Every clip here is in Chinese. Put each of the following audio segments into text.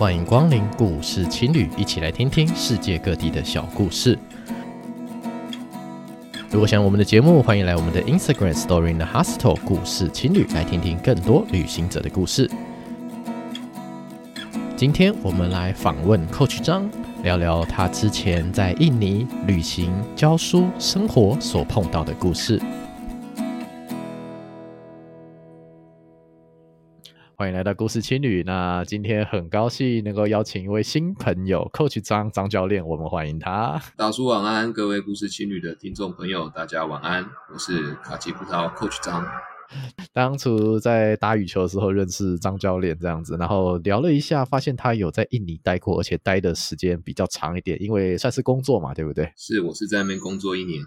欢迎光临故事情侣，一起来听听世界各地的小故事。如果喜欢我们的节目，欢迎来我们的 Instagram Story in the Hostel 故事情侣，来听听更多旅行者的故事。今天我们来访问 Coach 张，聊聊他之前在印尼旅行、教书、生活所碰到的故事。欢迎来到故事青旅。那今天很高兴能够邀请一位新朋友，Coach 张张教练，我们欢迎他。大叔晚安，各位故事青旅的听众朋友，大家晚安。我是卡奇葡萄 Coach 张。当初在打羽球的时候认识张教练，这样子，然后聊了一下，发现他有在印尼待过，而且待的时间比较长一点，因为算是工作嘛，对不对？是，我是在那边工作一年。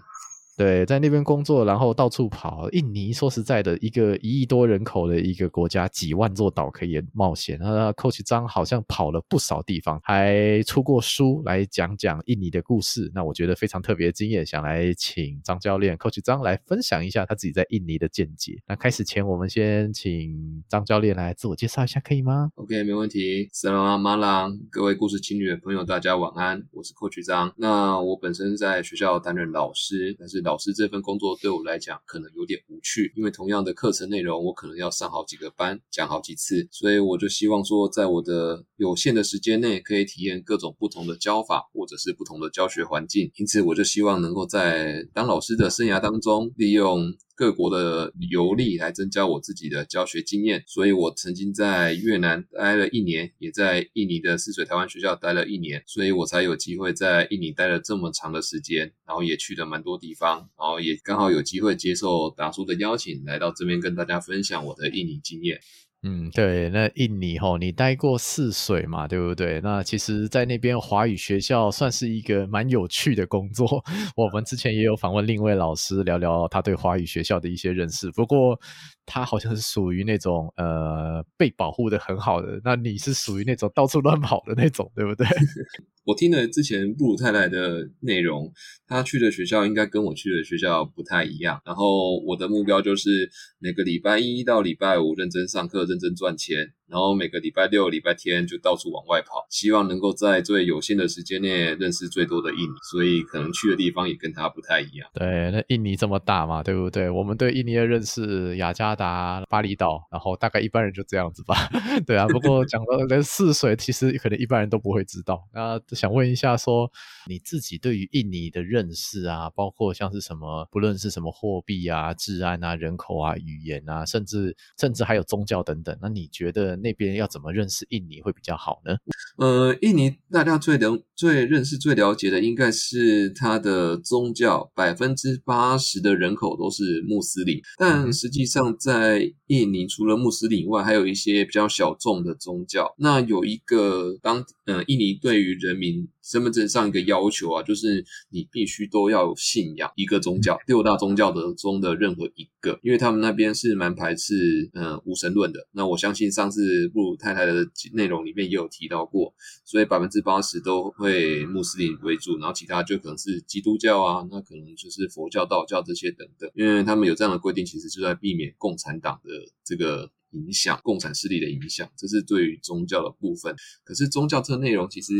对，在那边工作，然后到处跑。印尼说实在的，一个一亿多人口的一个国家，几万座岛可以冒险。那 Coach 张好像跑了不少地方，还出过书来讲讲印尼的故事。那我觉得非常特别的经验，想来请张教练 Coach 张来分享一下他自己在印尼的见解。那开始前，我们先请张教练来自我介绍一下，可以吗？OK，没问题。Selamat malam，各位故事情侣的朋友，大家晚安。我是 Coach 张。那我本身在学校担任老师，但是老师这份工作对我来讲可能有点无趣，因为同样的课程内容，我可能要上好几个班，讲好几次，所以我就希望说，在我的有限的时间内，可以体验各种不同的教法，或者是不同的教学环境。因此，我就希望能够在当老师的生涯当中，利用各国的游历来增加我自己的教学经验，所以我曾经在越南待了一年，也在印尼的泗水台湾学校待了一年，所以我才有机会在印尼待了这么长的时间，然后也去了蛮多地方，然后也刚好有机会接受达叔的邀请，来到这边跟大家分享我的印尼经验。嗯，对，那印尼吼，你待过泗水嘛，对不对？那其实，在那边华语学校算是一个蛮有趣的工作。我们之前也有访问另一位老师，聊聊他对华语学校的一些认识。不过，他好像是属于那种呃被保护的很好的，那你是属于那种到处乱跑的那种，对不对？我听了之前布鲁太太的内容，他去的学校应该跟我去的学校不太一样。然后我的目标就是每个礼拜一到礼拜五认真上课，认真赚钱。然后每个礼拜六、礼拜天就到处往外跑，希望能够在最有限的时间内认识最多的印尼，所以可能去的地方也跟他不太一样。对，那印尼这么大嘛，对不对？我们对印尼的认识，雅加达、巴厘岛，然后大概一般人就这样子吧。对啊，不过 讲到连泗水，其实可能一般人都不会知道。那想问一下说，说你自己对于印尼的认识啊，包括像是什么，不论是什么货币啊、治安啊、人口啊、语言啊，甚至甚至还有宗教等等，那你觉得？那边要怎么认识印尼会比较好呢？呃，印尼大家最了最认识最了解的应该是它的宗教，百分之八十的人口都是穆斯林，但实际上在印尼除了穆斯林以外，还有一些比较小众的宗教。那有一个当呃，印尼对于人民身份证上一个要求啊，就是你必须都要信仰一个宗教，六大宗教的中的任何一个，因为他们那边是蛮排斥呃无神论的。那我相信上次布鲁太太的内容里面也有提到过，所以百分之八十都会穆斯林为主，然后其他就可能是基督教啊，那可能就是佛教、道教这些等等，因为他们有这样的规定，其实就在避免共产党的这个。影响共产势力的影响，这是对于宗教的部分。可是宗教这内容，其实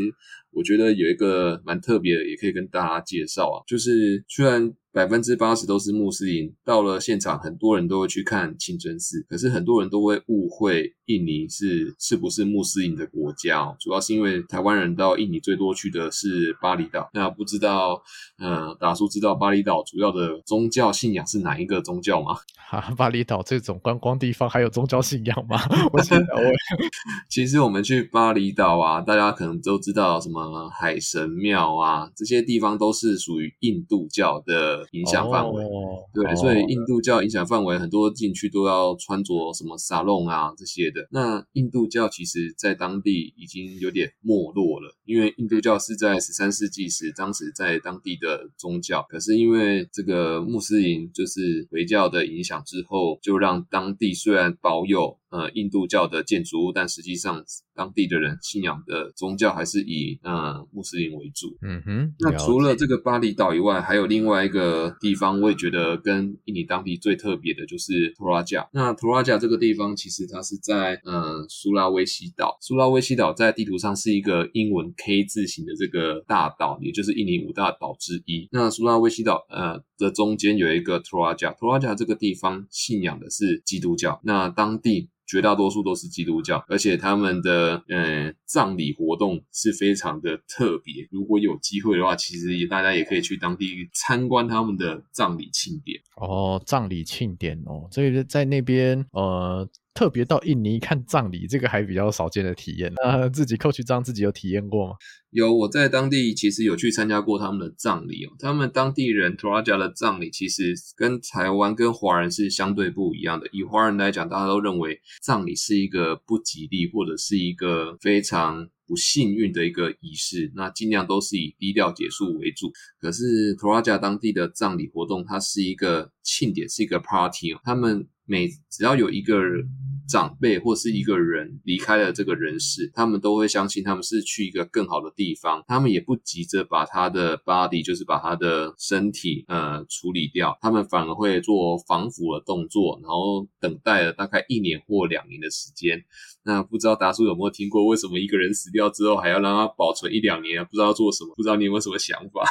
我觉得有一个蛮特别的，也可以跟大家介绍啊，就是虽然。百分之八十都是穆斯林，到了现场，很多人都会去看清真寺，可是很多人都会误会印尼是是不是穆斯林的国家哦，主要是因为台湾人到印尼最多去的是巴厘岛，那不知道，呃，达叔知道巴厘岛主要的宗教信仰是哪一个宗教吗？哈、啊，巴厘岛这种观光地方还有宗教信仰吗？我 其实我们去巴厘岛啊，大家可能都知道什么海神庙啊，这些地方都是属于印度教的。影响范围，oh, 对，oh. 所以印度教影响范围很多进去都要穿着什么沙龙啊这些的。那印度教其实在当地已经有点没落了，因为印度教是在十三世纪时当时在当地的宗教，可是因为这个穆斯林就是回教的影响之后，就让当地虽然保有。呃印度教的建筑物，但实际上当地的人信仰的宗教还是以呃穆斯林为主。嗯哼。那除了这个巴厘岛以外，还有另外一个地方，我也觉得跟印尼当地最特别的就是托拉加。那托拉加这个地方其实它是在呃苏拉威西岛，苏拉威西岛在地图上是一个英文 K 字形的这个大岛，也就是印尼五大岛之一。那苏拉威西岛呃的中间有一个托拉加，托拉加这个地方信仰的是基督教。那当地绝大多数都是基督教，而且他们的呃葬礼活动是非常的特别。如果有机会的话，其实大家也可以去当地参观他们的葬礼庆典。哦，葬礼庆典哦，所以在那边呃。特别到印尼看葬礼，这个还比较少见的体验。那 自己 Coach 张自己有体验过吗？有，我在当地其实有去参加过他们的葬礼哦。他们当地人托拉贾的葬礼其实跟台湾跟华人是相对不一样的。以华人来讲，大家都认为葬礼是一个不吉利或者是一个非常不幸运的一个仪式，那尽量都是以低调结束为主。可是托拉贾当地的葬礼活动，它是一个庆典，是一个 party 哦。他们每只要有一个人。长辈或是一个人离开了这个人世，他们都会相信他们是去一个更好的地方，他们也不急着把他的 body，就是把他的身体呃处理掉，他们反而会做防腐的动作，然后等待了大概一年或两年的时间。那不知道达叔有没有听过，为什么一个人死掉之后还要让他保存一两年？不知道做什么？不知道你有没有什么想法？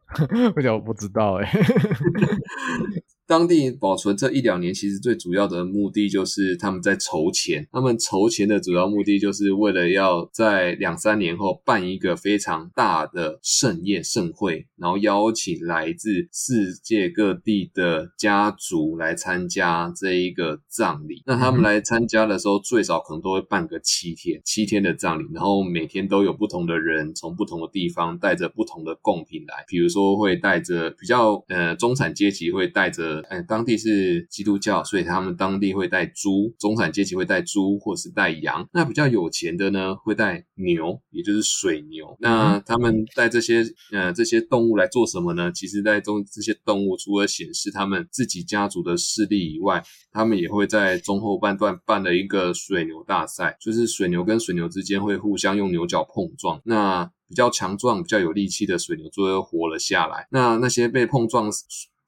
我讲我不知道哎、欸。当地保存这一两年，其实最主要的目的就是他们在筹钱。他们筹钱的主要目的，就是为了要在两三年后办一个非常大的盛宴盛会，然后邀请来自世界各地的家族来参加这一个葬礼。那他们来参加的时候，最少可能都会办个七天，七天的葬礼，然后每天都有不同的人从不同的地方带着不同的贡品来，比如说会带着比较呃中产阶级会带着。哎，当地是基督教，所以他们当地会带猪，中产阶级会带猪或是带羊。那比较有钱的呢，会带牛，也就是水牛。那他们带这些呃这些动物来做什么呢？其实，在中这些动物除了显示他们自己家族的势力以外，他们也会在中后半段办了一个水牛大赛，就是水牛跟水牛之间会互相用牛角碰撞。那比较强壮、比较有力气的水牛最后活了下来。那那些被碰撞。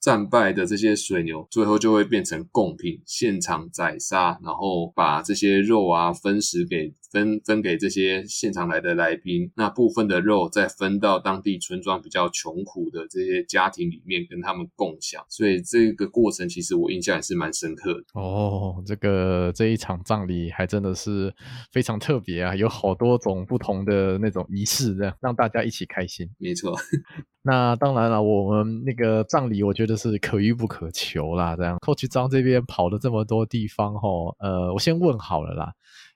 战败的这些水牛，最后就会变成贡品，现场宰杀，然后把这些肉啊分食给。分分给这些现场来的来宾，那部分的肉再分到当地村庄比较穷苦的这些家庭里面，跟他们共享。所以这个过程其实我印象也是蛮深刻的。哦，这个这一场葬礼还真的是非常特别啊，有好多种不同的那种仪式，这样让大家一起开心。没错。那当然了，我们那个葬礼，我觉得是可遇不可求啦。这样，Coach 张这边跑了这么多地方，吼，呃，我先问好了啦。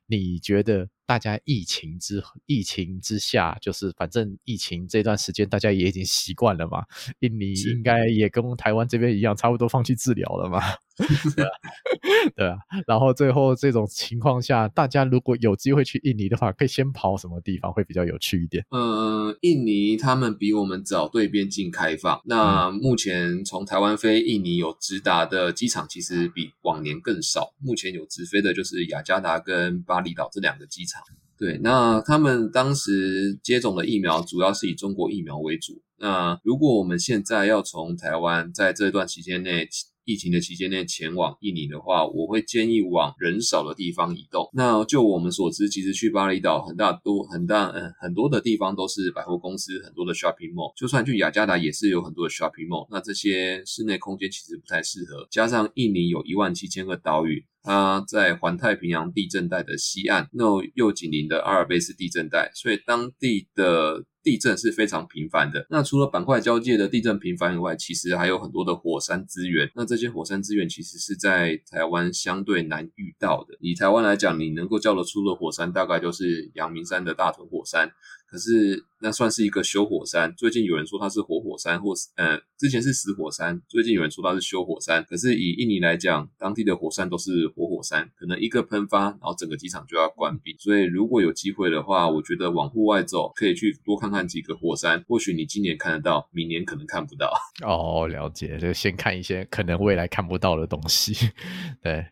你觉得大家疫情之疫情之下，就是反正疫情这段时间大家也已经习惯了嘛？印尼应该也跟台湾这边一样，差不多放弃治疗了嘛？对啊，对啊。然后最后这种情况下，大家如果有机会去印尼的话，可以先跑什么地方会比较有趣一点？呃，印尼他们比我们早对边境开放。那目前从台湾飞印尼有直达的机场，其实比往年更少。目前有直飞的就是雅加达跟巴厘岛这两个机场。对，那他们当时接种的疫苗主要是以中国疫苗为主。那如果我们现在要从台湾在这段期间内，疫情的期间内前往印尼的话，我会建议往人少的地方移动。那就我们所知，其实去巴厘岛很大多很大嗯很多的地方都是百货公司，很多的 shopping mall。就算去雅加达也是有很多的 shopping mall。那这些室内空间其实不太适合。加上印尼有一万七千个岛屿，它在环太平洋地震带的西岸，那又紧邻的阿尔卑斯地震带，所以当地的。地震是非常频繁的。那除了板块交界的地震频繁以外，其实还有很多的火山资源。那这些火山资源其实是在台湾相对难遇到的。以台湾来讲，你能够叫得出的火山，大概就是阳明山的大屯火山。可是那算是一个休火山，最近有人说它是活火山，或是呃之前是死火山，最近有人说它是休火山。可是以印尼来讲，当地的火山都是活火山，可能一个喷发，然后整个机场就要关闭。所以如果有机会的话，我觉得往户外走，可以去多看看几个火山，或许你今年看得到，明年可能看不到。哦，了解，就先看一些可能未来看不到的东西，对。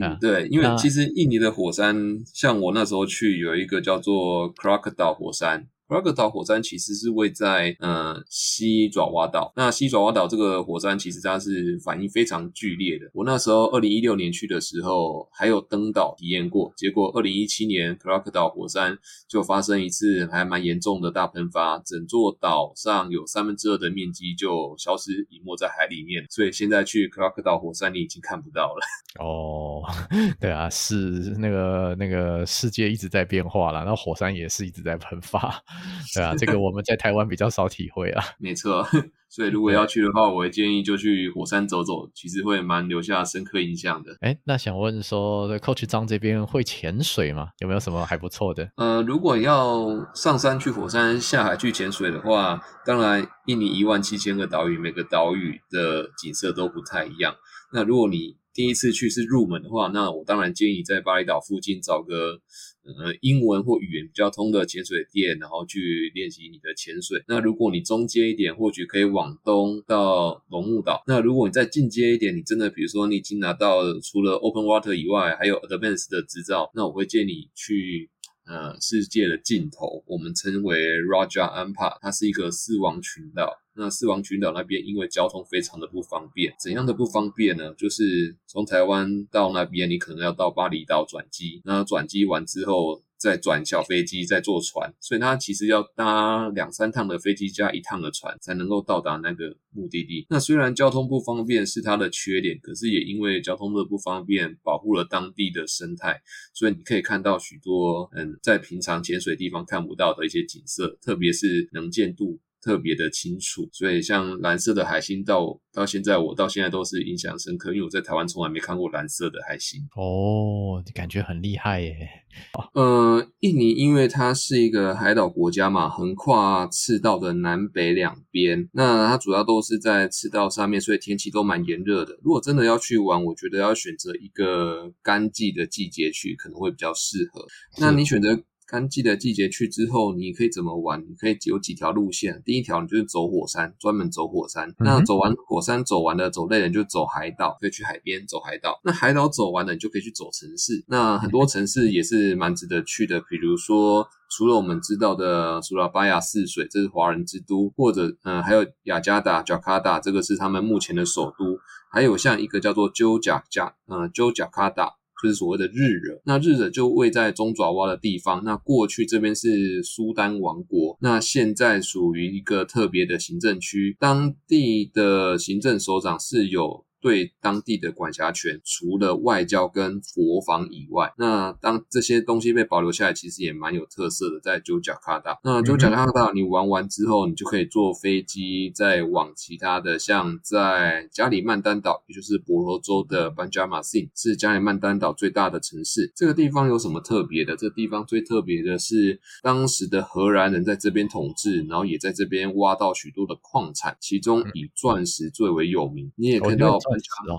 嗯，对，因为其实印尼的火山，像我那时候去，有一个叫做 Krakatau 火山。克拉克岛火山其实是位在呃西爪哇岛。那西爪哇岛这个火山其实它是反应非常剧烈的。我那时候二零一六年去的时候，还有登岛体验过。结果二零一七年克拉克岛火山就发生一次还蛮严重的大喷发，整座岛上有三分之二的面积就消失隐没在海里面。所以现在去克拉克岛火山你已经看不到了。哦，对啊，是那个那个世界一直在变化了，那火山也是一直在喷发。对啊，这个我们在台湾比较少体会啊。没错，所以如果要去的话，我会建议就去火山走走，其实会蛮留下深刻印象的。哎，那想问说，Coach 张这边会潜水吗？有没有什么还不错的？呃，如果要上山去火山，下海去潜水的话，当然，印尼一万七千个岛屿，每个岛屿的景色都不太一样。那如果你第一次去是入门的话，那我当然建议你在巴厘岛附近找个呃英文或语言比较通的潜水店，然后去练习你的潜水。那如果你中阶一点，或许可以往东到龙目岛。那如果你再进阶一点，你真的比如说你已经拿到除了 Open Water 以外，还有 Advanced 的执照，那我会建议你去呃世界的尽头，我们称为 Raja Ampa，它是一个四王群岛。那四王群岛那边因为交通非常的不方便，怎样的不方便呢？就是从台湾到那边，你可能要到巴厘岛转机，那转机完之后在转小飞机，在坐船，所以它其实要搭两三趟的飞机加一趟的船才能够到达那个目的地。那虽然交通不方便是它的缺点，可是也因为交通的不方便，保护了当地的生态，所以你可以看到许多嗯在平常潜水地方看不到的一些景色，特别是能见度。特别的清楚，所以像蓝色的海星到到现在，我到现在都是印象深刻，因为我在台湾从来没看过蓝色的海星。哦，感觉很厉害耶。呃，印尼因为它是一个海岛国家嘛，横跨赤道的南北两边，那它主要都是在赤道上面，所以天气都蛮炎热的。如果真的要去玩，我觉得要选择一个干季的季节去，可能会比较适合。那你选择？干季的季节去之后，你可以怎么玩？你可以有几条路线。第一条，你就是走火山，专门走火山。那走完火山走完了，走累了，你就走海岛，可以去海边走海岛。那海岛走完了，你就可以去走城市。那很多城市也是蛮值得去的，比如说除了我们知道的苏拉巴雅泗水，这是华人之都，或者嗯、呃，还有雅加达 （Jakarta），这个是他们目前的首都。还有像一个叫做 Yogyakarta，嗯，Yogyakarta。就是所谓的日惹，那日惹就位在中爪哇的地方。那过去这边是苏丹王国，那现在属于一个特别的行政区，当地的行政首长是有。对当地的管辖权，除了外交跟国防以外，那当这些东西被保留下来，其实也蛮有特色的。在九甲卡达，那九甲卡达你玩完之后，你就可以坐飞机再往其他的，像在加里曼丹岛，也就是婆罗洲的班加马辛，是加里曼丹岛最大的城市。这个地方有什么特别的？这个地方最特别的是，当时的荷兰人在这边统治，然后也在这边挖到许多的矿产，其中以钻石最为有名。你也看到。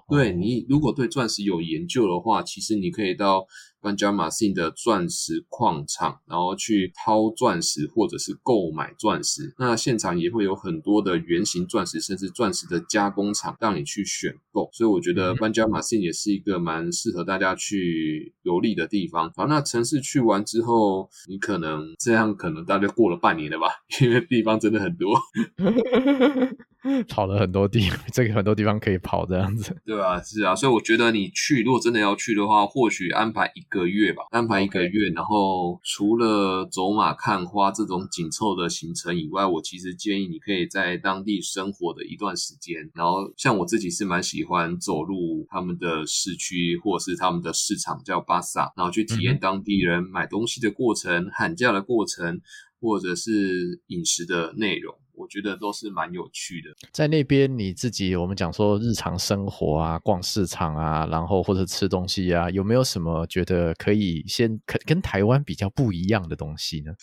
对，你如果对钻石有研究的话，其实你可以到班加马辛的钻石矿场，然后去掏钻石或者是购买钻石。那现场也会有很多的圆形钻石，甚至钻石的加工厂让你去选购。所以我觉得班加马辛也是一个蛮适合大家去游历的地方。好，那城市去完之后，你可能这样可能大概过了半年了吧，因为地方真的很多。跑了很多地，这个很多地方可以跑这样子，对啊，是啊，所以我觉得你去，如果真的要去的话，或许安排一个月吧，安排一个月，然后除了走马看花这种紧凑的行程以外，我其实建议你可以在当地生活的一段时间，然后像我自己是蛮喜欢走入他们的市区或者是他们的市场叫巴萨，然后去体验当地人买东西的过程、喊价的过程，或者是饮食的内容。我觉得都是蛮有趣的。在那边你自己，我们讲说日常生活啊，逛市场啊，然后或者吃东西啊，有没有什么觉得可以先跟跟台湾比较不一样的东西呢？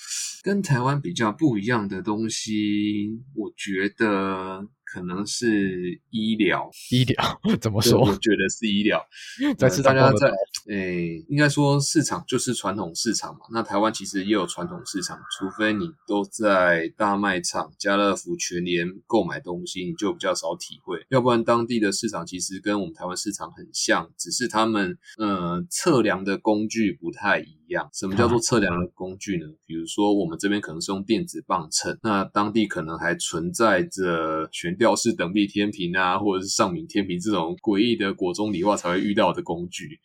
跟台湾比较不一样的东西，我觉得可能是医疗，医疗 怎么说？我觉得是医疗，在市场大家在诶、欸，应该说市场就是传统市场嘛。那台湾其实也有传统市场，除非你都在大卖场、家乐福、全联购买东西，你就比较少体会。要不然当地的市场其实跟我们台湾市场很像，只是他们呃测量的工具不太一样。什么叫做测量的工具呢？比如说我们这边可能是用电子磅秤，那当地可能还存在着悬吊式等臂天平啊，或者是上敏天平这种诡异的国中理化才会遇到的工具。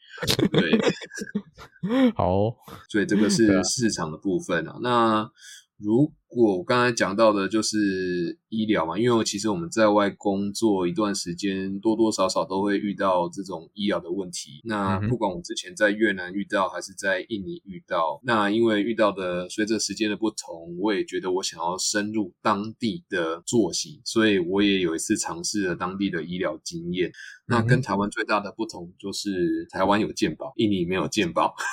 对，好，所以这个是市场的部分啊。那如果我刚才讲到的就是医疗嘛，因为其实我们在外工作一段时间，多多少少都会遇到这种医疗的问题。那不管我之前在越南遇到，还是在印尼遇到，那因为遇到的随着时间的不同，我也觉得我想要深入当地的作息，所以我也有一次尝试了当地的医疗经验。那跟台湾最大的不同就是台湾有健保，印尼没有健保。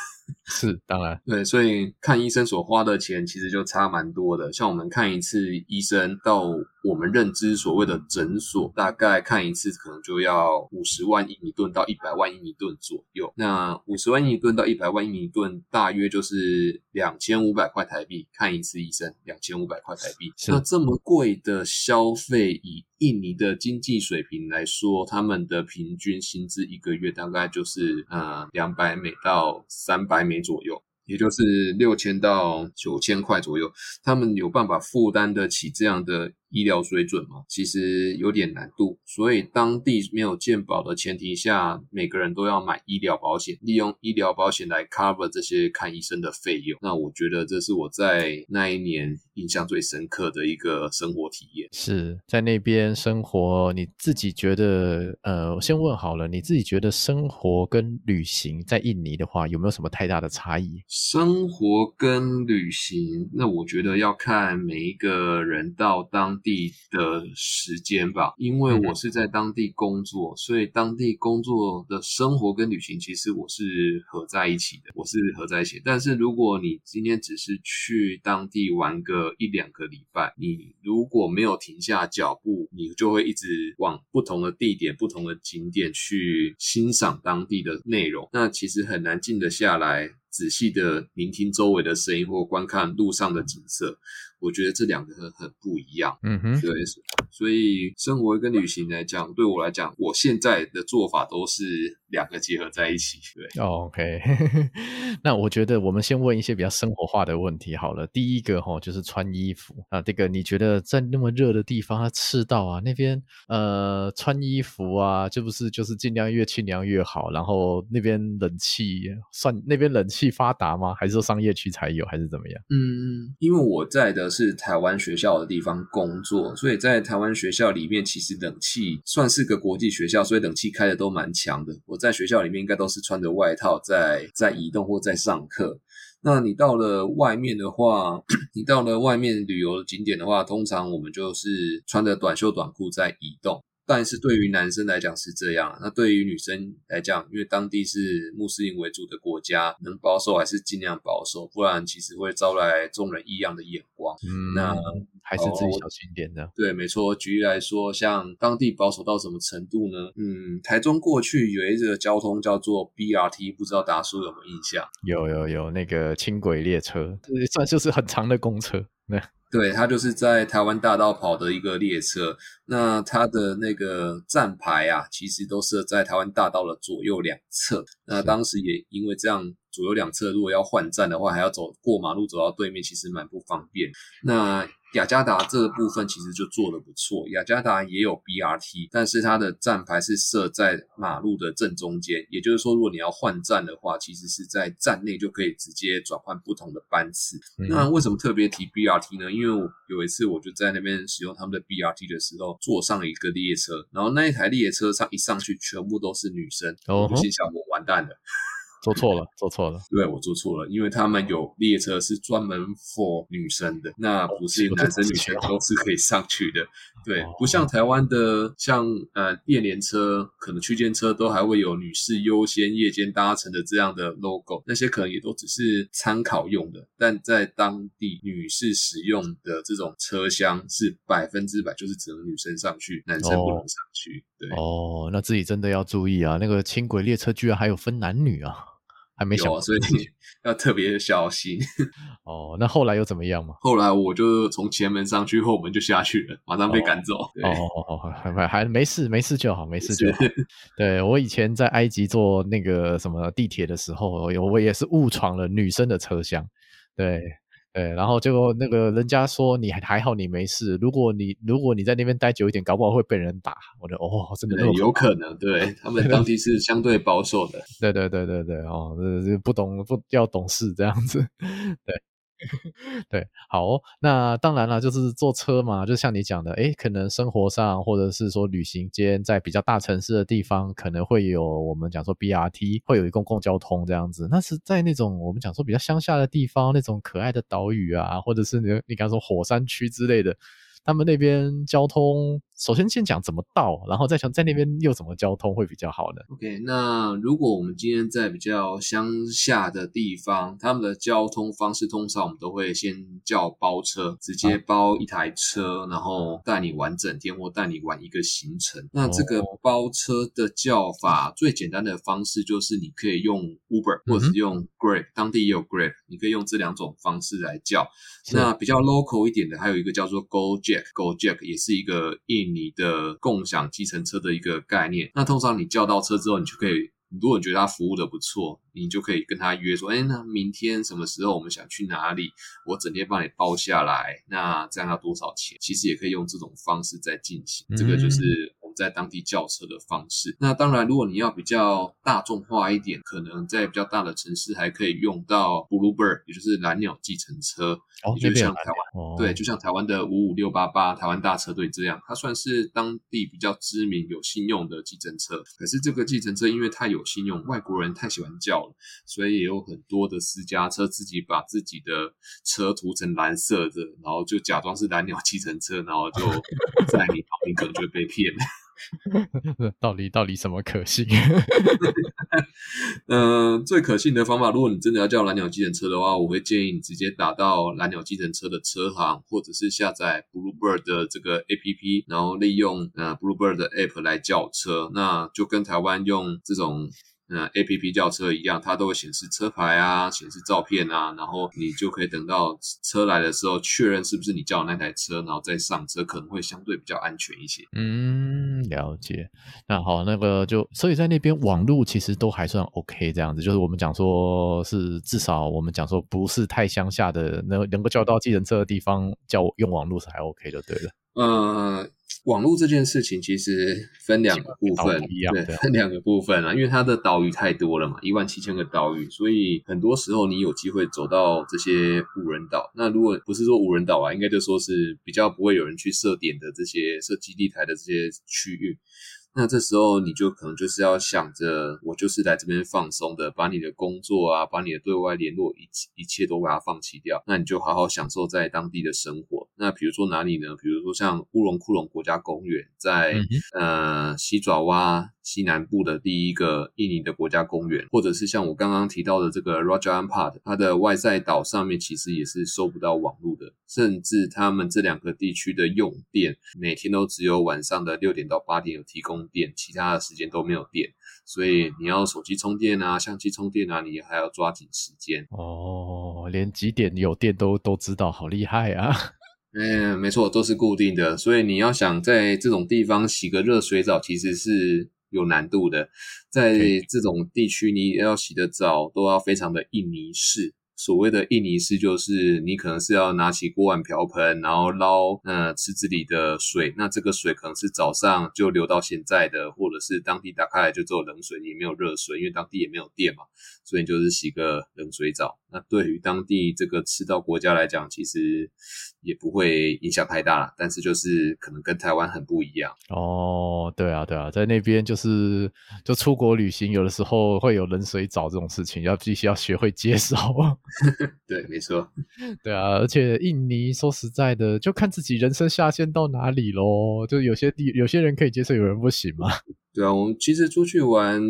是，当然，对，所以看医生所花的钱其实就差蛮多的。像我们看一次医生，到我们认知所谓的诊所，大概看一次可能就要五十万印尼盾到一百万印尼盾左右。那五十万印尼盾到一百万印尼盾，大约就是两千五百块台币看一次医生，两千五百块台币。那这么贵的消费，以印尼的经济水平来说，他们的平均薪资一个月大概就是呃两百美到三百美左右。也就是六千到九千块左右，他们有办法负担得起这样的医疗水准吗？其实有点难度。所以当地没有健保的前提下，每个人都要买医疗保险，利用医疗保险来 cover 这些看医生的费用。那我觉得这是我在那一年印象最深刻的一个生活体验。是在那边生活，你自己觉得？呃，我先问好了，你自己觉得生活跟旅行在印尼的话，有没有什么太大的差异？生活跟旅行，那我觉得要看每一个人到当地的时间吧。因为我是在当地工作，所以当地工作的生活跟旅行，其实我是合在一起的。我是合在一起。但是如果你今天只是去当地玩个一两个礼拜，你如果没有停下脚步，你就会一直往不同的地点、不同的景点去欣赏当地的内容，那其实很难静得下来。仔细的聆听周围的声音或观看路上的景色，我觉得这两个很很不一样。嗯哼，对，所以生活跟旅行来讲，对我来讲，我现在的做法都是。两个结合在一起，对。Oh, OK，那我觉得我们先问一些比较生活化的问题好了。第一个哈，就是穿衣服啊，这个你觉得在那么热的地方，它赤道啊那边，呃，穿衣服啊，这不是就是尽量越清凉越好。然后那边冷气算那边冷气发达吗？还是说商业区才有，还是怎么样？嗯，因为我在的是台湾学校的地方工作，所以在台湾学校里面，其实冷气算是个国际学校，所以冷气开的都蛮强的。我。在学校里面应该都是穿着外套在在移动或在上课。那你到了外面的话，你到了外面旅游景点的话，通常我们就是穿着短袖短裤在移动。但是对于男生来讲是这样，那对于女生来讲，因为当地是穆斯林为主的国家，能保守还是尽量保守，不然其实会招来众人异样的眼光。嗯，那还是自己小心点的。对，没错。举例来说，像当地保守到什么程度呢？嗯，台中过去有一个交通叫做 BRT，不知道达叔有没有印象？有有有，那个轻轨列车，算就是很长的公车。对。对，它就是在台湾大道跑的一个列车，那它的那个站牌啊，其实都设在台湾大道的左右两侧。那当时也因为这样，左右两侧如果要换站的话，还要走过马路走到对面，其实蛮不方便。那雅加达这个部分其实就做的不错，雅加达也有 BRT，但是它的站牌是设在马路的正中间，也就是说，如果你要换站的话，其实是在站内就可以直接转换不同的班次。嗯。那为什么特别提 BRT 呢？因为我有一次我就在那边使用他们的 BRT 的时候，坐上了一个列车，然后那一台列车上一上去全部都是女生，我心想我完蛋了。做错了，做错了。对，我做错了，因为他们有列车是专门 for 女生的，那不是男生女生都是可以上去的。对，不像台湾的，像呃夜联车，可能区间车都还会有女士优先夜间搭乘的这样的 logo，那些可能也都只是参考用的。但在当地，女士使用的这种车厢是百分之百，就是只能女生上去，男生不能上去。对，哦，那自己真的要注意啊，那个轻轨列车居然还有分男女啊。还没想，所以 要特别小心。哦，那后来又怎么样嘛？后来我就从前门上去，后门就下去了，马上被赶走。哦哦哦，还还没事，没事就好，没事就好。对，我以前在埃及坐那个什么地铁的时候，我也是误闯了女生的车厢。对。对，然后结果那个人家说你还还好，你没事。如果你如果你在那边待久一点，搞不好会被人打。我觉得哦，真的有可能，对他们当地是相对保守的。对对对对对哦，这这不懂不要懂事这样子，对。对，好，那当然了，就是坐车嘛，就像你讲的，诶，可能生活上或者是说旅行间，在比较大城市的地方，可能会有我们讲说 BRT，会有一公共交通这样子。那是在那种我们讲说比较乡下的地方，那种可爱的岛屿啊，或者是你你刚说火山区之类的。他们那边交通，首先先讲怎么到，然后再想在那边又怎么交通会比较好呢？OK，那如果我们今天在比较乡下的地方，他们的交通方式通常我们都会先叫包车，直接包一台车，然后带你玩整天或带你玩一个行程。那这个包车的叫法最简单的方式就是你可以用 Uber 或者是用 Grab，当地也有 Grab，你可以用这两种方式来叫。那比较 local 一点的，还有一个叫做 GoJack，GoJack 也是一个印尼的共享计程车的一个概念。那通常你叫到车之后，你就可以，如果你觉得他服务的不错，你就可以跟他约说，哎，那明天什么时候我们想去哪里，我整天帮你包下来，那这样要多少钱？其实也可以用这种方式在进行，这个就是。在当地叫车的方式，那当然，如果你要比较大众化一点，可能在比较大的城市还可以用到 Bluebird，也就是蓝鸟计程车，哦、就像台湾，哦、对，就像台湾的五五六八八台湾大车队这样，它算是当地比较知名、有信用的计程车。可是这个计程车因为太有信用，外国人太喜欢叫了，所以也有很多的私家车自己把自己的车涂成蓝色的，然后就假装是蓝鸟计程车，然后就 在你旁边可能就会被骗。到底到底什么可信？嗯、最可信的方法，如果你真的要叫蓝鸟计程车的话，我会建议你直接打到蓝鸟计程车的车行，或者是下载 Bluebird 的这个 APP，然后利用呃 Bluebird 的 App 来叫车，那就跟台湾用这种。嗯，A P P 叫车一样，它都会显示车牌啊，显示照片啊，然后你就可以等到车来的时候确认是不是你叫的那台车，然后再上车，可能会相对比较安全一些。嗯，了解。那好，那个就所以在那边网络其实都还算 OK，这样子，就是我们讲说是至少我们讲说不是太乡下的，能能够叫到计程车的地方，叫用网络是还 OK 就，对了。呃，网络这件事情其实分两个部分，对，分两个部分啊，因为它的岛屿太多了嘛，一万七千个岛屿，所以很多时候你有机会走到这些无人岛。那如果不是说无人岛啊，应该就说是比较不会有人去设点的这些设基地台的这些区域。那这时候你就可能就是要想着，我就是来这边放松的，把你的工作啊，把你的对外联络一一切都把它放弃掉，那你就好好享受在当地的生活。那比如说哪里呢？比如说像乌龙库隆国家公园，在、嗯、呃西爪哇西南部的第一个印尼的国家公园，或者是像我刚刚提到的这个 Raja Ampat，它的外在岛上面其实也是收不到网络的，甚至他们这两个地区的用电每天都只有晚上的六点到八点有提供。电，其他的时间都没有电，所以你要手机充电啊，相机充电啊，你还要抓紧时间哦。连几点有电都都知道，好厉害啊！嗯，没错，都是固定的，所以你要想在这种地方洗个热水澡，其实是有难度的。在这种地区，你要洗的澡都要非常的印尼式。所谓的印尼式，就是你可能是要拿起锅碗瓢盆，然后捞呃池子里的水，那这个水可能是早上就流到现在的，或者是当地打开来就只有冷水，也没有热水，因为当地也没有电嘛，所以就是洗个冷水澡。那对于当地这个赤道国家来讲，其实也不会影响太大啦，但是就是可能跟台湾很不一样。哦，对啊，对啊，在那边就是就出国旅行，有的时候会有冷水澡这种事情，要必须要学会接受。对，没错。对啊，而且印尼说实在的，就看自己人生下限到哪里咯。就有些地，有些人可以接受，有人不行嘛。对啊，我们其实出去玩，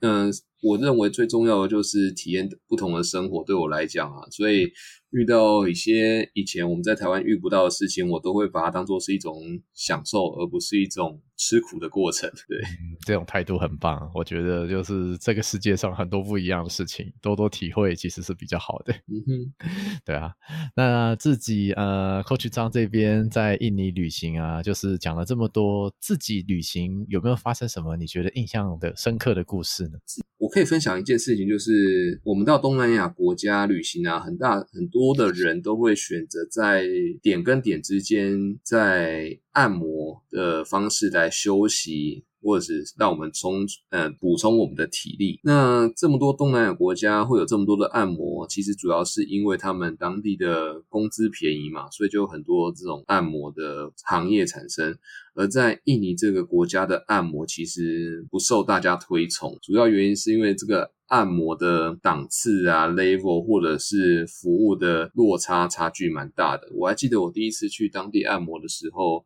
嗯、呃，我认为最重要的就是体验不同的生活。对我来讲啊，所以。遇到一些以前我们在台湾遇不到的事情，我都会把它当做是一种享受，而不是一种吃苦的过程。对，嗯，这种态度很棒。我觉得就是这个世界上很多不一样的事情，多多体会其实是比较好的。嗯哼，对啊。那自己呃，Coach 张这边在印尼旅行啊，就是讲了这么多，自己旅行有没有发生什么你觉得印象的深刻的故事呢？我可以分享一件事情，就是我们到东南亚国家旅行啊，很大很多的人都会选择在点跟点之间，在按摩的方式来休息。或者是让我们充呃补充我们的体力。那这么多东南亚国家会有这么多的按摩，其实主要是因为他们当地的工资便宜嘛，所以就有很多这种按摩的行业产生。而在印尼这个国家的按摩其实不受大家推崇，主要原因是因为这个按摩的档次啊、level 或者是服务的落差差距蛮大的。我还记得我第一次去当地按摩的时候，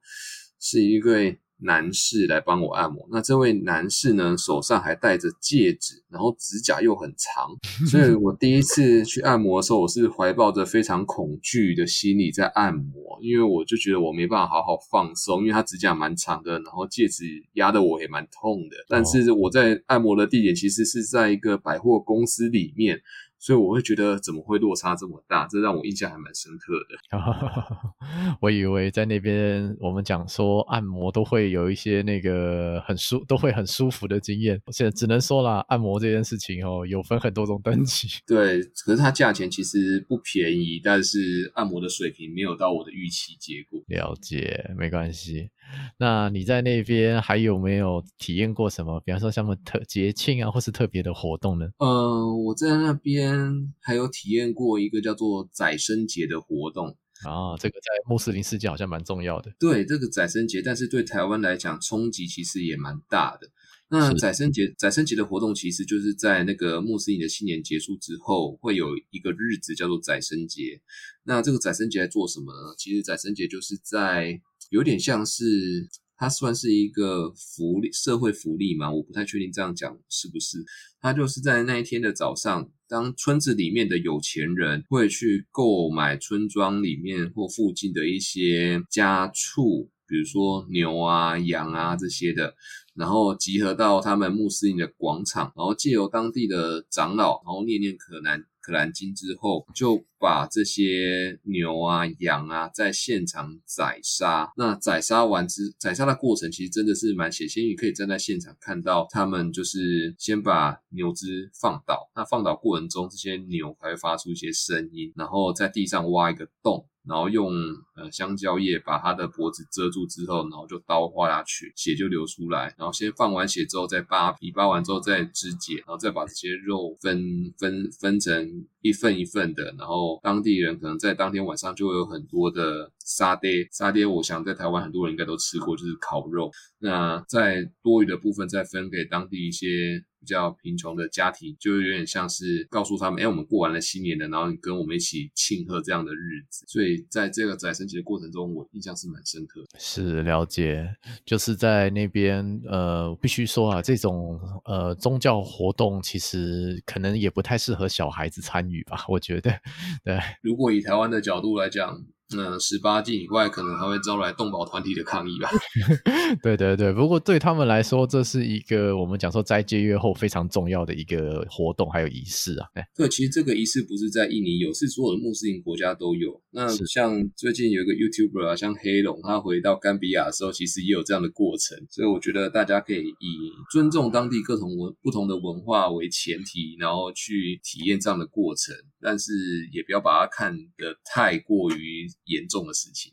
是一个。男士来帮我按摩，那这位男士呢，手上还戴着戒指，然后指甲又很长，所以我第一次去按摩的时候，我是怀抱着非常恐惧的心理在按摩，因为我就觉得我没办法好好放松，因为他指甲蛮长的，然后戒指压得我也蛮痛的。但是我在按摩的地点其实是在一个百货公司里面。所以我会觉得怎么会落差这么大？这让我印象还蛮深刻的。我以为在那边我们讲说按摩都会有一些那个很舒都会很舒服的经验。现在只能说啦，按摩这件事情哦，有分很多种等级。对，可是它价钱其实不便宜，但是按摩的水平没有到我的预期结果。了解，没关系。那你在那边还有没有体验过什么？比方说像什么特节庆啊，或是特别的活动呢？嗯、呃，我在那边还有体验过一个叫做宰牲节的活动啊。这个在穆斯林世界好像蛮重要的。对，这个宰牲节，但是对台湾来讲冲击其实也蛮大的。那宰牲节，宰牲节的活动其实就是在那个穆斯林的新年结束之后，会有一个日子叫做宰牲节。那这个宰牲节在做什么呢？其实宰牲节就是在有点像是，它算是一个福利，社会福利嘛，我不太确定这样讲是不是。它就是在那一天的早上，当村子里面的有钱人会去购买村庄里面或附近的一些家畜，比如说牛啊、羊啊这些的，然后集合到他们穆斯林的广场，然后借由当地的长老，然后念念可兰。可兰经之后，就把这些牛啊、羊啊在现场宰杀。那宰杀完之，宰杀的过程其实真的是蛮血腥，你可以站在现场看到他们就是先把牛只放倒，那放倒过程中，这些牛还会发出一些声音，然后在地上挖一个洞。然后用呃香蕉叶把它的脖子遮住之后，然后就刀划下去，血就流出来。然后先放完血之后再扒皮，扒完之后再肢解，然后再把这些肉分分分成一份一份的。然后当地人可能在当天晚上就会有很多的沙爹，沙爹我想在台湾很多人应该都吃过，就是烤肉。那在多余的部分再分给当地一些。比较贫穷的家庭，就有点像是告诉他们：“哎，我们过完了新年了，然后你跟我们一起庆贺这样的日子。”所以在这个宰牲节的过程中，我印象是蛮深刻的。是了解，就是在那边，呃，必须说啊，这种呃宗教活动其实可能也不太适合小孩子参与吧？我觉得，对。如果以台湾的角度来讲。那十八禁以外，可能还会招来动保团体的抗议吧。对对对，不过对他们来说，这是一个我们讲说斋戒月后非常重要的一个活动，还有仪式啊。对，其实这个仪式不是在印尼有，是所有的穆斯林国家都有。那像最近有一个 YouTuber 啊，像黑龙，他回到甘比亚的时候，其实也有这样的过程。所以我觉得大家可以以尊重当地各种文不同的文化为前提，然后去体验这样的过程，但是也不要把它看得太过于严重的事情。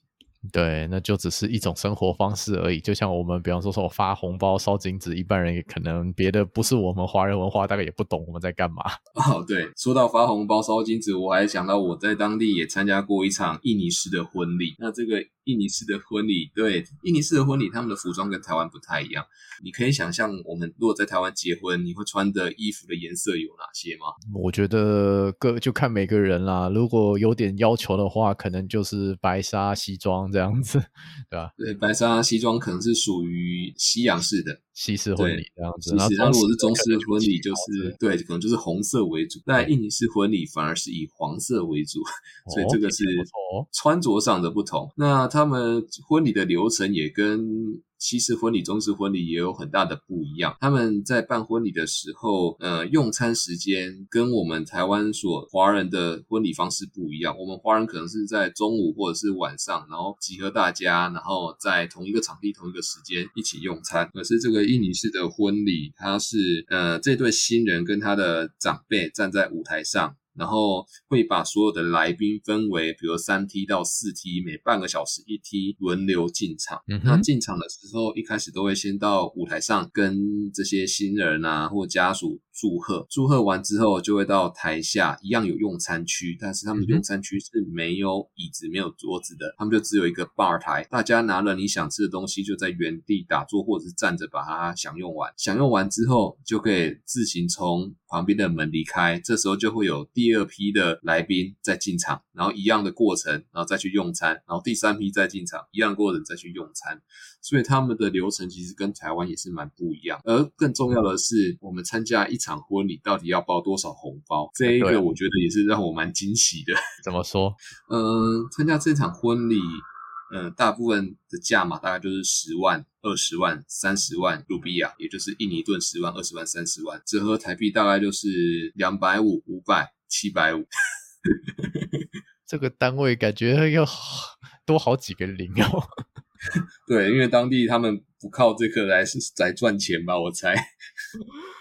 对，那就只是一种生活方式而已。就像我们，比方说说我发红包、烧金纸，一般人也可能别的不是我们华人文化，大概也不懂我们在干嘛。哦，对，说到发红包、烧金纸，我还想到我在当地也参加过一场印尼式的婚礼。那这个。印尼式的婚礼，对，印尼式的婚礼，他们的服装跟台湾不太一样。你可以想象，我们如果在台湾结婚，你会穿的衣服的颜色有哪些吗？我觉得各就看每个人啦。如果有点要求的话，可能就是白纱西装这样子，对吧？对，白纱西装可能是属于西洋式的西式婚礼这样子。然后如果是中式婚礼，就是对，可能就是红色为主。但印尼式婚礼反而是以黄色为主，所以这个是穿着上的不同。那他们婚礼的流程也跟西式婚礼、中式婚礼也有很大的不一样。他们在办婚礼的时候，呃，用餐时间跟我们台湾所华人的婚礼方式不一样。我们华人可能是在中午或者是晚上，然后集合大家，然后在同一个场地、同一个时间一起用餐。可是这个印尼式的婚礼，它是呃，这对新人跟他的长辈站在舞台上。然后会把所有的来宾分为，比如三梯到四梯，每半个小时一梯轮流进场。嗯、那进场的时候，一开始都会先到舞台上跟这些新人啊或家属祝贺，祝贺完之后就会到台下，一样有用餐区，但是他们用餐区是没有椅子、没有桌子的，他们就只有一个 bar 台，大家拿了你想吃的东西，就在原地打坐或者是站着把它享用完。享用完之后，就可以自行从旁边的门离开，这时候就会有第二批的来宾再进场，然后一样的过程，然后再去用餐，然后第三批再进场，一样的过程再去用餐。所以他们的流程其实跟台湾也是蛮不一样。而更重要的是，我们参加一场婚礼到底要包多少红包？这一个我觉得也是让我蛮惊喜的。怎么说？嗯，参加这场婚礼。嗯，大部分的价码大概就是十万、二十万、三十万卢比亚，也就是印尼盾十万、二十万、三十万，折合台币大概就是两百五、五百、七百五。这个单位感觉要多好几个零哦。对，因为当地他们不靠这个来来赚钱吧，我猜。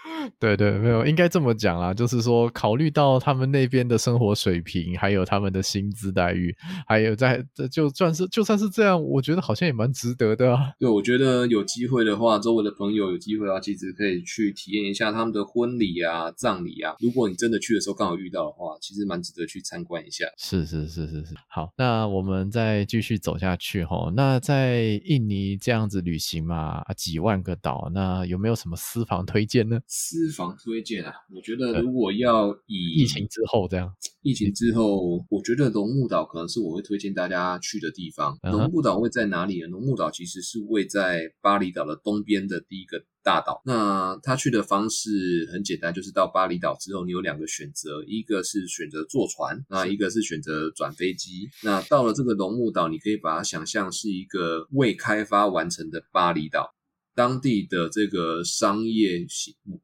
对对，没有，应该这么讲啦，就是说，考虑到他们那边的生活水平，还有他们的薪资待遇，还有在这就算是就算是这样，我觉得好像也蛮值得的啊。对，我觉得有机会的话，周围的朋友有机会的话，其实可以去体验一下他们的婚礼啊、葬礼啊。如果你真的去的时候刚好遇到的话，其实蛮值得去参观一下。是是是是是。好，那我们再继续走下去哈。那在印尼这样子旅行嘛，几万个岛，那有没有什么私房推荐呢？私房推荐啊，我觉得如果要以疫情之后这样，疫情之后，我觉得龙目岛可能是我会推荐大家去的地方。龙、uh-huh. 目岛位在哪里呢？龙目岛其实是位在巴厘岛的东边的第一个大岛。那他去的方式很简单，就是到巴厘岛之后，你有两个选择，一个是选择坐船，那一个是选择转飞机。那到了这个龙目岛，你可以把它想象是一个未开发完成的巴厘岛。当地的这个商业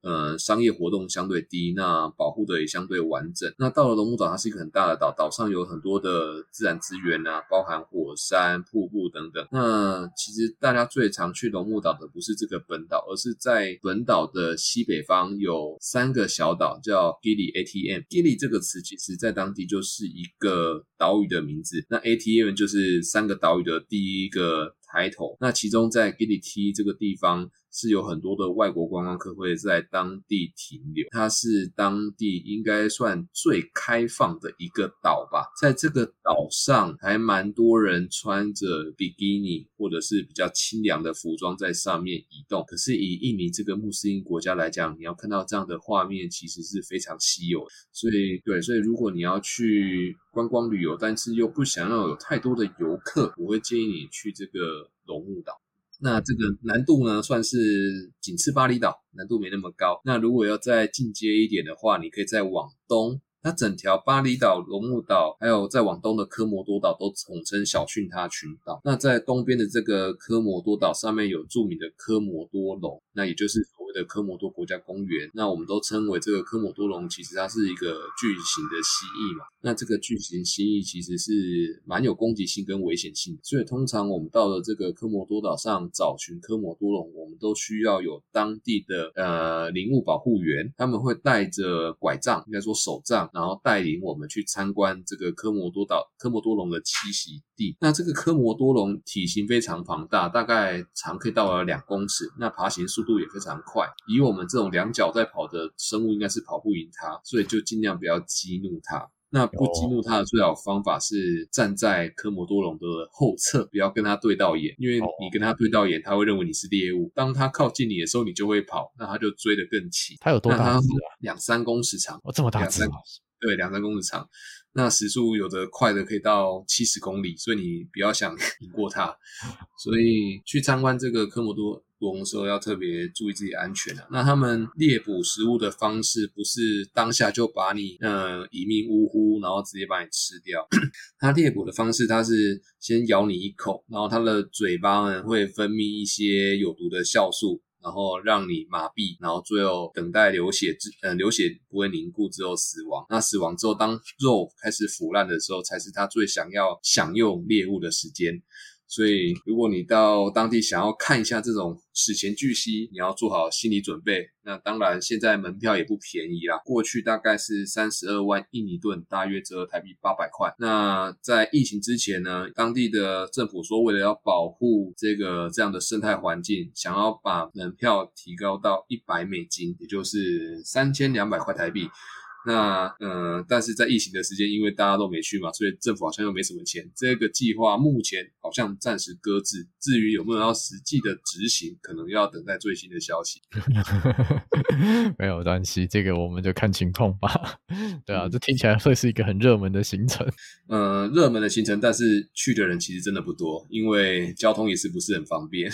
呃，商业活动相对低，那保护的也相对完整。那到了龙目岛，它是一个很大的岛，岛上有很多的自然资源啊，包含火山、瀑布等等。那其实大家最常去龙目岛的不是这个本岛，而是在本岛的西北方有三个小岛，叫 Gili ATM。Gili 这个词其实在当地就是一个岛屿的名字，那 ATM 就是三个岛屿的第一个。抬头，那其中在 GPT 这个地方是有很多的外国观光客会在当地停留，它是当地应该算最开放的一个岛吧。在这个岛上，还蛮多人穿着比基尼或者是比较清凉的服装在上面移动。可是以印尼这个穆斯林国家来讲，你要看到这样的画面，其实是非常稀有的。所以，对，所以如果你要去观光旅游，但是又不想要有太多的游客，我会建议你去这个龙目岛。那这个难度呢，算是仅次巴厘岛，难度没那么高。那如果要再进阶一点的话，你可以再往东它整条巴厘岛、龙目岛，还有再往东的科摩多岛都统称小巽他群岛。那在东边的这个科摩多岛上面有著名的科摩多龙，那也就是所的科摩多国家公园。那我们都称为这个科摩多龙，其实它是一个巨型的蜥蜴嘛。那这个巨型蜥蜴其实是蛮有攻击性跟危险性的，所以通常我们到了这个科摩多岛上找寻科摩多龙，我们都需要有当地的呃林务保护员，他们会带着拐杖，应该说手杖。然后带领我们去参观这个科摩多岛科摩多龙的栖息地。那这个科摩多龙体型非常庞大，大概长可以到了两公尺。那爬行速度也非常快，以我们这种两脚在跑的生物，应该是跑不赢它，所以就尽量不要激怒它。那不激怒它的最好方法是站在科摩多龙的后侧，不要跟它对到眼，因为你跟它对到眼，它会认为你是猎物。当它靠近你的时候，你就会跑，那它就追得更齐。它有多大只啊？两三公尺长。哦，这么大只啊？对，两三公尺长。那时速有的快的可以到七十公里，所以你不要想赢过它。所以去参观这个科摩多。龙的时候要特别注意自己安全啊。那他们猎捕食物的方式不是当下就把你呃一命呜呼，然后直接把你吃掉。它猎捕的方式，它是先咬你一口，然后它的嘴巴呢会分泌一些有毒的酵素，然后让你麻痹，然后最后等待流血之呃流血不会凝固之后死亡。那死亡之后，当肉开始腐烂的时候，才是他最想要享用猎物的时间。所以，如果你到当地想要看一下这种史前巨蜥，你要做好心理准备。那当然，现在门票也不便宜啦。过去大概是三十二万印尼盾，大约折合台币八百块。那在疫情之前呢，当地的政府说，为了要保护这个这样的生态环境，想要把门票提高到一百美金，也就是三千两百块台币。那呃，但是在疫情的时间，因为大家都没去嘛，所以政府好像又没什么钱。这个计划目前好像暂时搁置。至于有没有要实际的执行，可能要等待最新的消息。没有关系，这个我们就看情况吧。对啊，这听起来会是一个很热门的行程。呃，热门的行程，但是去的人其实真的不多，因为交通也是不是很方便。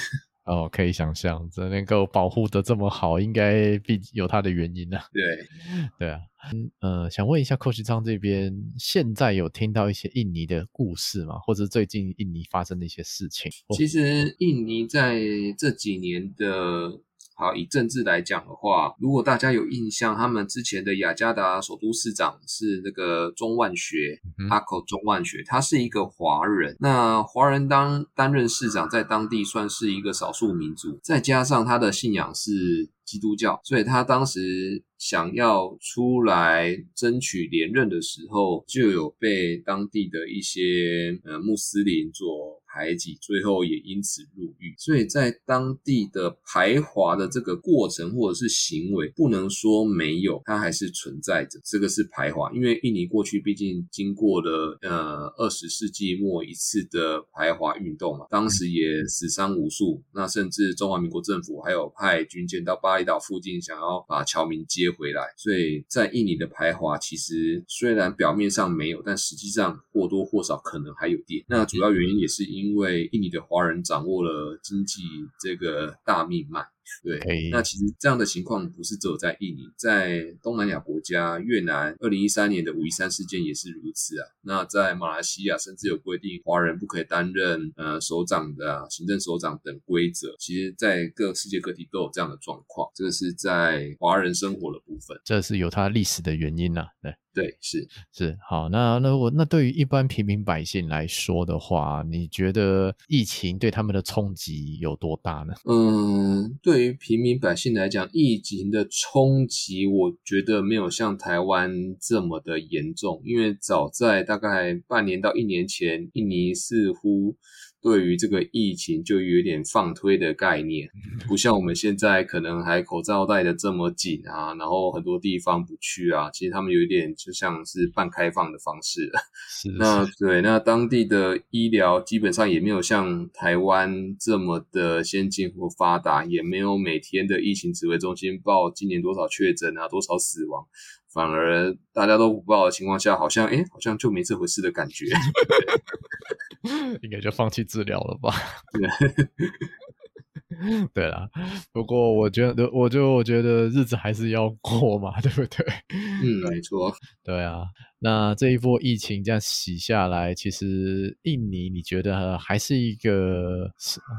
哦，可以想象，这能够保护得这么好，应该必有它的原因啊。对，对啊，嗯，呃，想问一下，Coach 张这边现在有听到一些印尼的故事吗？或者最近印尼发生的一些事情？其实印尼在这几年的。好，以政治来讲的话，如果大家有印象，他们之前的雅加达首都市长是那个钟万学，嗯、阿口钟万学，他是一个华人。那华人当担任市长，在当地算是一个少数民族，再加上他的信仰是基督教，所以他当时想要出来争取连任的时候，就有被当地的一些呃穆斯林做排挤，最后也因此入狱。所以在当地的排华的这个过程或者是行为，不能说没有，它还是存在着。这个是排华，因为印尼过去毕竟经过了呃二十世纪末一次的排华运动嘛，当时也死伤无数。那甚至中华民国政府还有派军舰到巴厘岛附近，想要把侨民接回来。所以在印尼的排华，其实虽然表面上没有，但实际上或多或少可能还有点。那主要原因也是。因为印尼的华人掌握了经济这个大命脉。对那其实这样的情况不是只有在印尼，在东南亚国家越南，二零一三年的五一三事件也是如此啊。那在马来西亚，甚至有规定华人不可以担任呃首长的、啊、行政首长等规则。其实，在各世界各地都有这样的状况。这个是在华人生活的部分，这是有它历史的原因呐、啊。对对，是是好。那那我那对于一般平民百姓来说的话，你觉得疫情对他们的冲击有多大呢？嗯，对。对于平民百姓来讲，疫情的冲击，我觉得没有像台湾这么的严重，因为早在大概半年到一年前，印尼似乎。对于这个疫情就有点放推的概念，不像我们现在可能还口罩戴的这么紧啊，然后很多地方不去啊，其实他们有一点就像是半开放的方式。是，是，那对，那当地的医疗基本上也没有像台湾这么的先进或发达，也没有每天的疫情指挥中心报今年多少确诊啊，多少死亡。反而大家都不报的情况下，好像诶好像就没这回事的感觉，应该就放弃治疗了吧？对啦，不过我觉得，我就我觉得日子还是要过嘛，对不对？嗯，没错。对啊，那这一波疫情这样洗下来，其实印尼你觉得还是一个，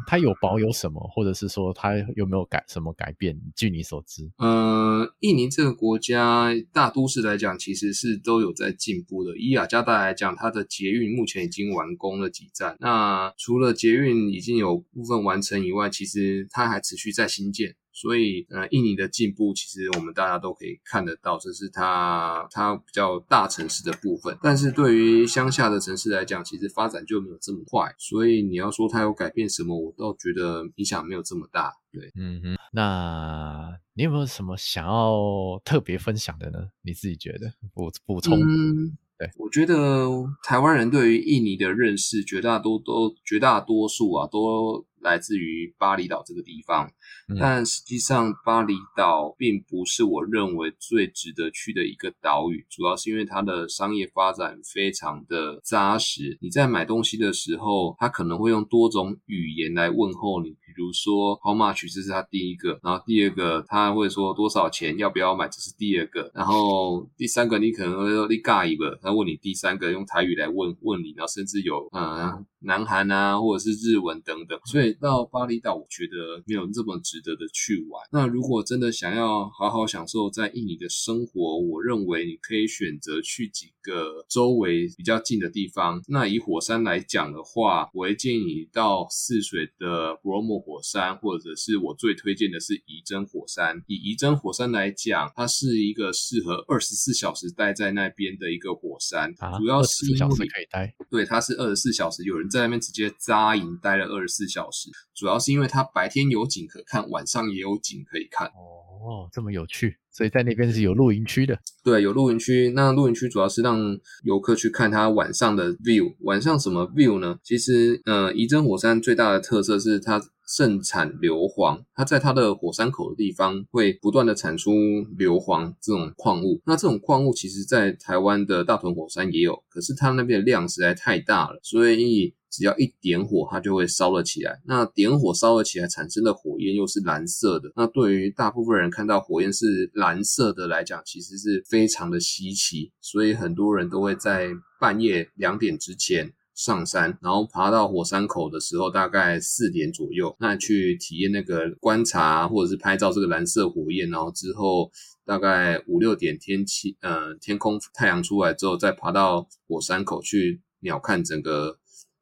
它有保有什么，或者是说它有没有改什么改变？据你所知，呃，印尼这个国家大都市来讲，其实是都有在进步的。以雅加达来讲，它的捷运目前已经完工了几站。那除了捷运已经有部分完成以外，其实它还持续在新建。所以，呃，印尼的进步其实我们大家都可以看得到，这是它它比较大城市的部分。但是对于乡下的城市来讲，其实发展就没有这么快。所以你要说它有改变什么，我倒觉得影响没有这么大。对，嗯哼。那你有没有什么想要特别分享的呢？你自己觉得补补充？嗯，对，我觉得台湾人对于印尼的认识，绝大多都绝大多数啊都。来自于巴厘岛这个地方，但实际上巴厘岛并不是我认为最值得去的一个岛屿，主要是因为它的商业发展非常的扎实。你在买东西的时候，他可能会用多种语言来问候你，比如说 How much，这是他第一个，然后第二个他会说多少钱，要不要买，这是第二个，然后第三个你可能会说你尬一个，他问你第三个用台语来问问你，然后甚至有嗯。南韩啊，或者是日文等等，所以到巴厘岛，我觉得没有这么值得的去玩。那如果真的想要好好享受在印尼的生活，我认为你可以选择去几个周围比较近的地方。那以火山来讲的话，我会建议你到泗水的 Bromo 莫火山，或者是我最推荐的是仪征火山。以仪征火山来讲，它是一个适合二十四小时待在那边的一个火山，啊、主要是因为小时可以待。对，它是二十四小时有人。在那边直接扎营待了二十四小时，主要是因为它白天有景可看，晚上也有景可以看。哦，这么有趣，所以在那边是有露营区的。对，有露营区。那露营区主要是让游客去看它晚上的 view。晚上什么 view 呢？其实，呃，仪征火山最大的特色是它盛产硫磺，它在它的火山口的地方会不断的产出硫磺这种矿物。那这种矿物其实在台湾的大屯火山也有，可是它那边的量实在太大了，所以。只要一点火，它就会烧了起来。那点火烧了起来，产生的火焰又是蓝色的。那对于大部分人看到火焰是蓝色的来讲，其实是非常的稀奇。所以很多人都会在半夜两点之前上山，然后爬到火山口的时候，大概四点左右，那去体验那个观察或者是拍照这个蓝色火焰。然后之后大概五六点天气，呃，天空太阳出来之后，再爬到火山口去鸟瞰整个。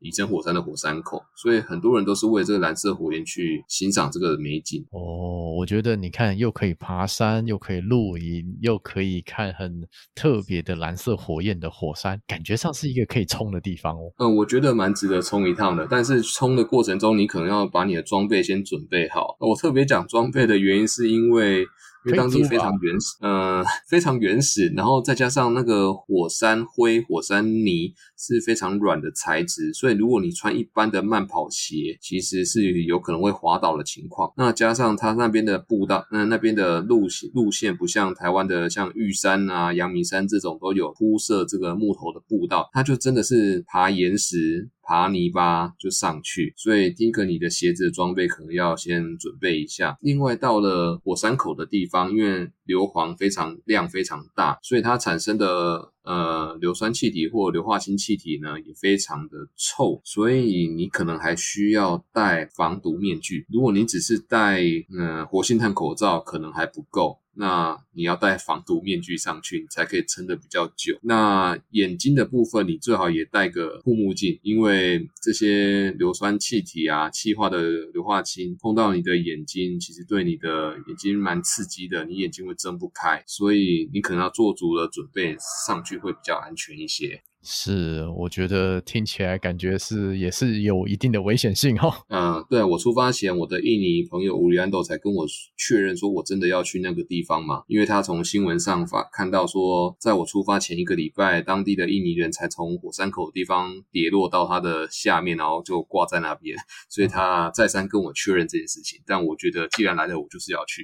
仪征火山的火山口，所以很多人都是为这个蓝色火焰去欣赏这个美景。哦，我觉得你看，又可以爬山，又可以露营，又可以看很特别的蓝色火焰的火山，感觉上是一个可以冲的地方哦。嗯，我觉得蛮值得冲一趟的。但是冲的过程中，你可能要把你的装备先准备好。我特别讲装备的原因，是因为。因为当地非常原始，呃，非常原始，然后再加上那个火山灰、火山泥是非常软的材质，所以如果你穿一般的慢跑鞋，其实是有可能会滑倒的情况。那加上它那边的步道，那那边的路线路线不像台湾的像玉山啊、阳明山这种都有铺设这个木头的步道，它就真的是爬岩石。爬泥巴就上去，所以第一个你的鞋子的装备可能要先准备一下。另外到了火山口的地方，因为硫磺非常量非常大，所以它产生的呃硫酸气体或硫化氢气体呢也非常的臭，所以你可能还需要戴防毒面具。如果你只是戴嗯、呃、活性炭口罩，可能还不够。那你要戴防毒面具上去，你才可以撑得比较久。那眼睛的部分，你最好也戴个护目镜，因为这些硫酸气体啊、气化的硫化氢碰到你的眼睛，其实对你的眼睛蛮刺激的，你眼睛会睁不开，所以你可能要做足了准备，上去会比较安全一些。是，我觉得听起来感觉是也是有一定的危险性哈。嗯，对，我出发前，我的印尼朋友乌里安多才跟我确认说，我真的要去那个地方嘛？因为他从新闻上发看到说，在我出发前一个礼拜，当地的印尼人才从火山口的地方跌落到他的下面，然后就挂在那边，所以他再三跟我确认这件事情。但我觉得既然来了，我就是要去。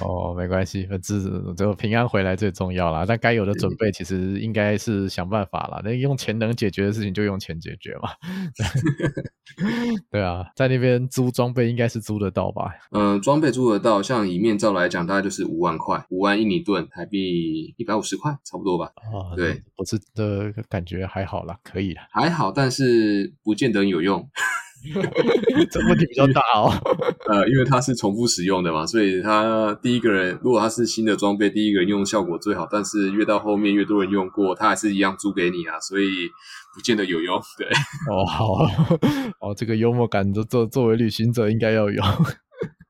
哦，没关系，这这平安回来最重要啦。但该有的准备其实应该是想办法了。那。用钱能解决的事情就用钱解决嘛。对啊，在那边租装备应该是租得到吧？嗯，装备租得到，像以面罩来讲，大概就是五万块，五万印尼盾，台币一百五十块，差不多吧。哦，对，我是的感觉还好啦，可以啦，还好，但是不见得有用。这问题比较大哦。呃，因为它是重复使用的嘛，所以它第一个人如果它是新的装备，第一个人用效果最好，但是越到后面越多人用过，它还是一样租给你啊，所以不见得有用。对，哦，好，哦，这个幽默感作作作为旅行者应该要有。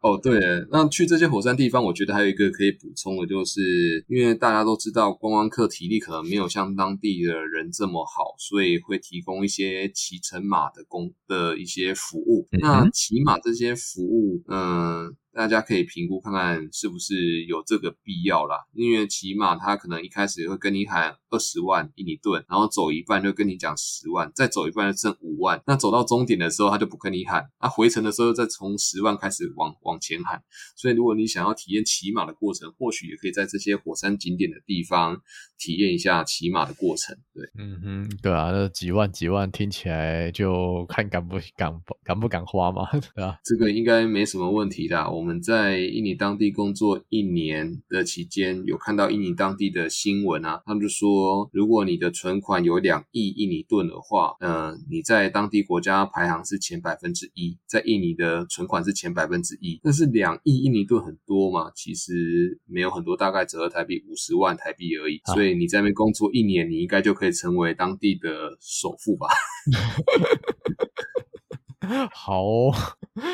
哦，对，那去这些火山地方，我觉得还有一个可以补充的，就是因为大家都知道观光客体力可能没有像当地的人这么好，所以会提供一些骑乘马的工的一些服务。嗯、那骑马这些服务，嗯、呃。大家可以评估看看是不是有这个必要啦，因为起码他可能一开始会跟你喊二十万印尼盾，然后走一半就跟你讲十万，再走一半就剩五万。那走到终点的时候，他就不跟你喊，那回程的时候再从十万开始往往前喊。所以如果你想要体验骑马的过程，或许也可以在这些火山景点的地方体验一下骑马的过程。对，嗯哼，对啊，那几万几万听起来就看敢不敢敢不敢花嘛，对啊，这个应该没什么问题的。我。我们在印尼当地工作一年的期间，有看到印尼当地的新闻啊，他们就说，如果你的存款有两亿印尼盾的话，嗯、呃，你在当地国家排行是前百分之一，在印尼的存款是前百分之一。但是两亿印尼盾很多吗？其实没有很多，大概折合台币五十万台币而已。所以你在那边工作一年，你应该就可以成为当地的首富吧。好，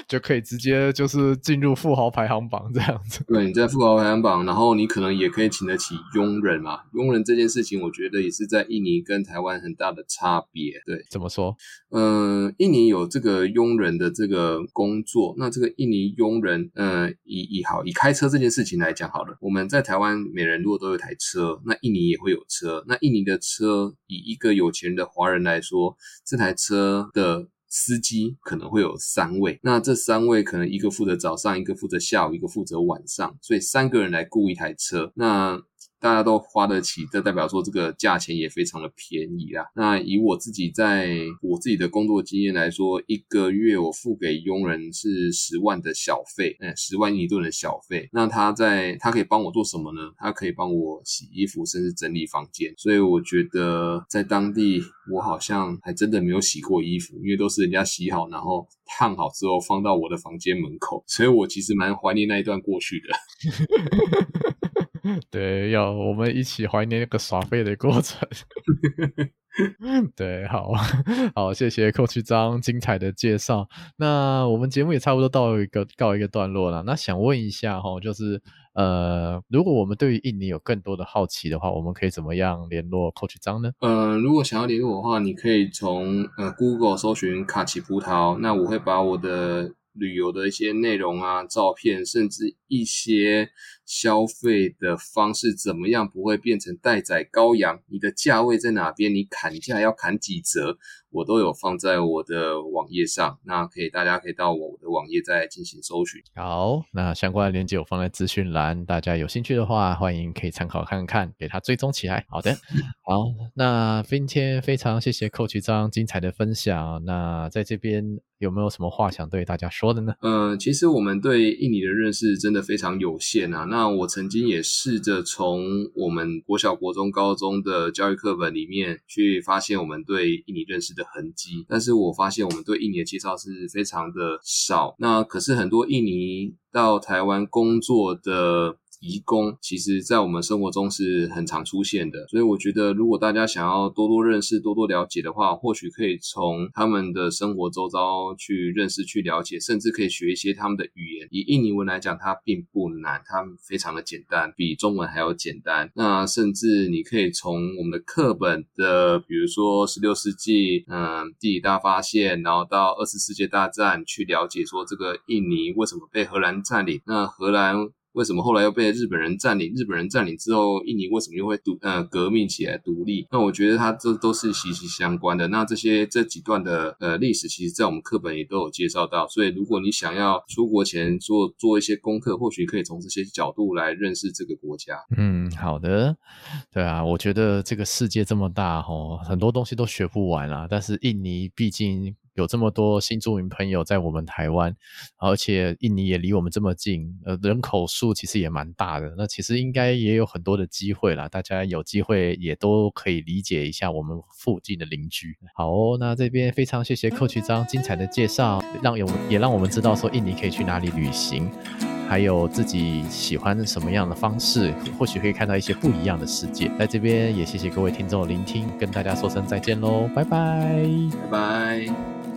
就可以直接就是进入富豪排行榜这样子。对，你在富豪排行榜，然后你可能也可以请得起佣人嘛。佣人这件事情，我觉得也是在印尼跟台湾很大的差别。对，怎么说？嗯、呃，印尼有这个佣人的这个工作，那这个印尼佣人，嗯、呃，以以好以开车这件事情来讲好了。我们在台湾每人如果都有台车，那印尼也会有车。那印尼的车，以一个有钱的华人来说，这台车的。司机可能会有三位，那这三位可能一个负责早上，一个负责下午，一个负责晚上，所以三个人来雇一台车，那。大家都花得起，这代表说这个价钱也非常的便宜啦。那以我自己在我自己的工作经验来说，一个月我付给佣人是十万的小费，嗯，十万一顿的小费。那他在他可以帮我做什么呢？他可以帮我洗衣服，甚至整理房间。所以我觉得在当地我好像还真的没有洗过衣服，因为都是人家洗好，然后烫好之后放到我的房间门口。所以我其实蛮怀念那一段过去的。对，要我们一起怀念那个耍废的过程。对，好好，谢谢 Coach 张精彩的介绍。那我们节目也差不多到一个告一个段落了。那想问一下哈，就是呃，如果我们对于印尼有更多的好奇的话，我们可以怎么样联络 Coach 张呢？呃，如果想要联络我的话，你可以从呃 Google 搜寻卡奇葡萄，那我会把我的。旅游的一些内容啊，照片，甚至一些消费的方式怎么样不会变成待宰羔羊？你的价位在哪边？你砍价要砍几折？我都有放在我的网页上，那可以大家可以到我的网页再进行搜寻。好，那相关的链接我放在资讯栏，大家有兴趣的话，欢迎可以参考看看，给它追踪起来。好的，好，那今天非常谢谢 Coach 张精彩的分享。那在这边有没有什么话想对大家说的呢？嗯、呃，其实我们对印尼的认识真的非常有限啊。那我曾经也试着从我们国小、国中、高中的教育课本里面去发现我们对印尼认识的。的痕迹，但是我发现我们对印尼的介绍是非常的少。那可是很多印尼到台湾工作的。移工其实，在我们生活中是很常出现的，所以我觉得，如果大家想要多多认识、多多了解的话，或许可以从他们的生活周遭去认识、去了解，甚至可以学一些他们的语言。以印尼文来讲，它并不难，它非常的简单，比中文还要简单。那甚至你可以从我们的课本的，比如说十六世纪，嗯，地理大发现，然后到二次世界大战，去了解说这个印尼为什么被荷兰占领，那荷兰。为什么后来又被日本人占领？日本人占领之后，印尼为什么又会独呃革命起来独立？那我觉得它这都是息息相关的。那这些这几段的呃历史，其实在我们课本也都有介绍到。所以如果你想要出国前做做一些功课，或许可以从这些角度来认识这个国家。嗯，好的，对啊，我觉得这个世界这么大齁，很多东西都学不完啦。但是印尼毕竟。有这么多新住民朋友在我们台湾，而且印尼也离我们这么近，呃，人口数其实也蛮大的。那其实应该也有很多的机会啦，大家有机会也都可以理解一下我们附近的邻居。好哦，那这边非常谢谢 Coach 张精彩的介绍，让有也让我们知道说印尼可以去哪里旅行，还有自己喜欢什么样的方式，或许可以看到一些不一样的世界。在这边也谢谢各位听众的聆听，跟大家说声再见喽，拜拜，拜拜。